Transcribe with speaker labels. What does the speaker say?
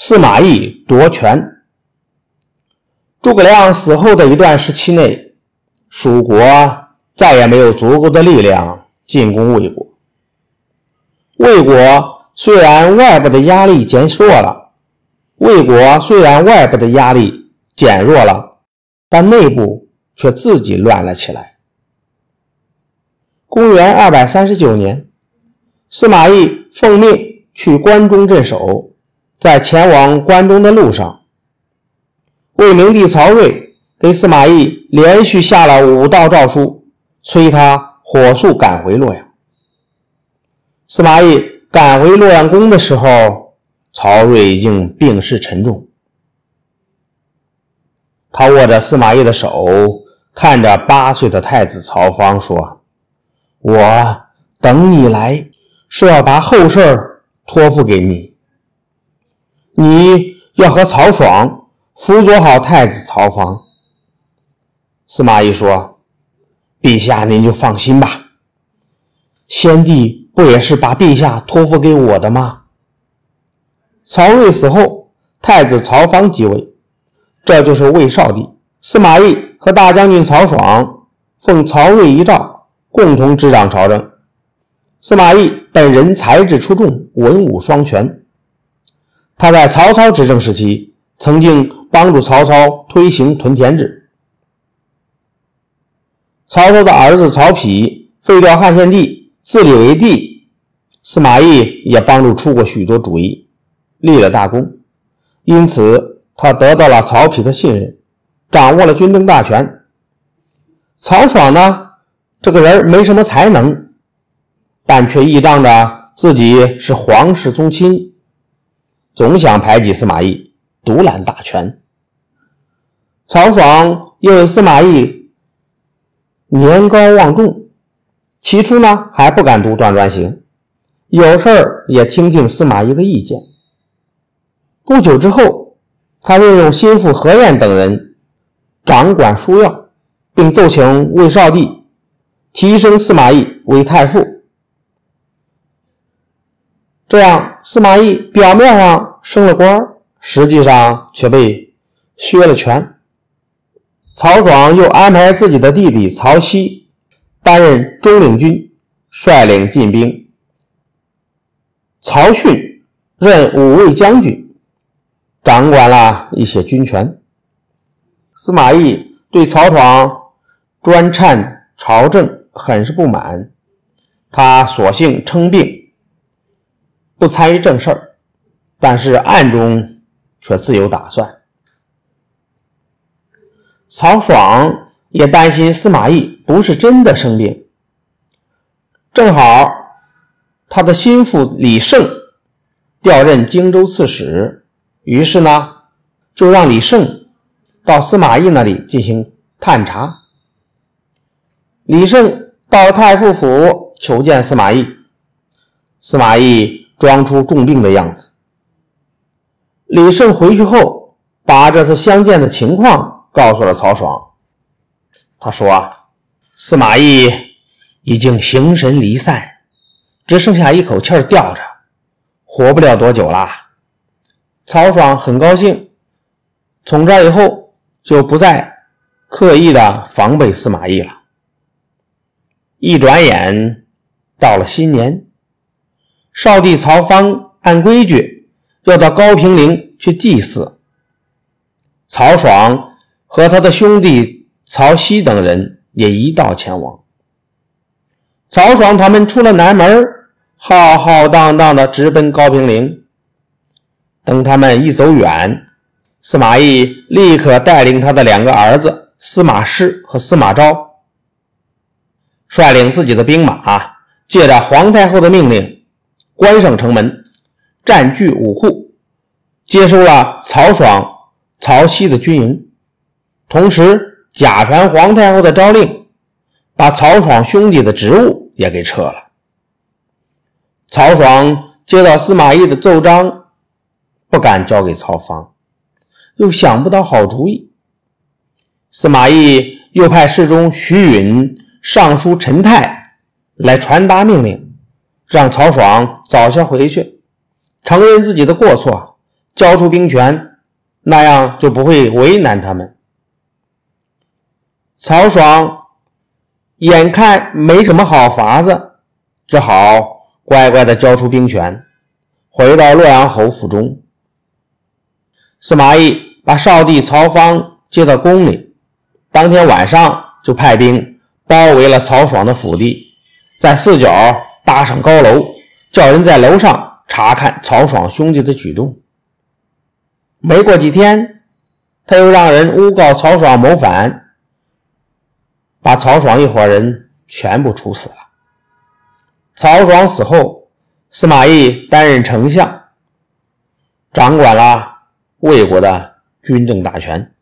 Speaker 1: 司马懿夺权。诸葛亮死后的一段时期内，蜀国再也没有足够的力量进攻魏国。魏国虽然外部的压力减弱了，魏国虽然外部的压力减弱了，但内部却自己乱了起来。公元二百三十九年，司马懿奉命去关中镇守，在前往关中的路上，魏明帝曹睿给司马懿连续下了五道诏书，催他火速赶回洛阳。司马懿赶回洛阳宫的时候，曹睿已经病势沉重，他握着司马懿的手，看着八岁的太子曹芳说。我等你来是要把后事托付给你，你要和曹爽辅佐好太子曹芳。司马懿说：“陛下您就放心吧，先帝不也是把陛下托付给我的吗？”曹睿死后，太子曹芳即位，这就是魏少帝。司马懿和大将军曹爽奉曹睿遗诏。共同执掌朝政。司马懿本人才智出众，文武双全。他在曹操执政时期，曾经帮助曹操推行屯田制。曹操的儿子曹丕废掉汉献帝，自立为帝，司马懿也帮助出过许多主意，立了大功。因此，他得到了曹丕的信任，掌握了军政大权。曹爽呢？这个人没什么才能，但却倚仗着自己是皇室宗亲，总想排挤司马懿，独揽大权。曹爽因为司马懿年高望重，起初呢还不敢独断专行，有事儿也听听司马懿的意见。不久之后，他任用心腹何晏等人掌管书要，并奏请魏少帝。提升司马懿为太傅，这样司马懿表面上升了官，实际上却被削了权。曹爽又安排自己的弟弟曹丕担任中领军，率领进兵。曹训任五位将军，掌管了一些军权。司马懿对曹爽专擅朝政。很是不满，他索性称病，不参与正事儿，但是暗中却自有打算。曹爽也担心司马懿不是真的生病，正好他的心腹李胜调任荆州刺史，于是呢，就让李胜到司马懿那里进行探查。李胜。到太傅府求见司马懿，司马懿装出重病的样子。李胜回去后，把这次相见的情况告诉了曹爽。他说：“啊司马懿已经形神离散，只剩下一口气吊着，活不了多久了。”曹爽很高兴，从这以后就不再刻意的防备司马懿了。一转眼到了新年，少帝曹芳按规矩要到高平陵去祭祀。曹爽和他的兄弟曹熙等人也一道前往。曹爽他们出了南门，浩浩荡荡的直奔高平陵。等他们一走远，司马懿立刻带领他的两个儿子司马师和司马昭。率领自己的兵马，借着皇太后的命令，关上城门，占据武库，接收了曹爽、曹熙的军营，同时假传皇太后的诏令，把曹爽兄弟的职务也给撤了。曹爽接到司马懿的奏章，不敢交给曹芳，又想不到好主意。司马懿又派侍中徐允。尚书陈泰来传达命令，让曹爽早些回去，承认自己的过错，交出兵权，那样就不会为难他们。曹爽眼看没什么好法子，只好乖乖的交出兵权，回到洛阳侯府中。司马懿把少帝曹芳接到宫里，当天晚上就派兵包围了曹爽的府邸，在四角搭上高楼，叫人在楼上查看曹爽兄弟的举动。没过几天，他又让人诬告曹爽谋反。把曹爽一伙人全部处死了。曹爽死后，司马懿担任丞相，掌管了魏国的军政大权。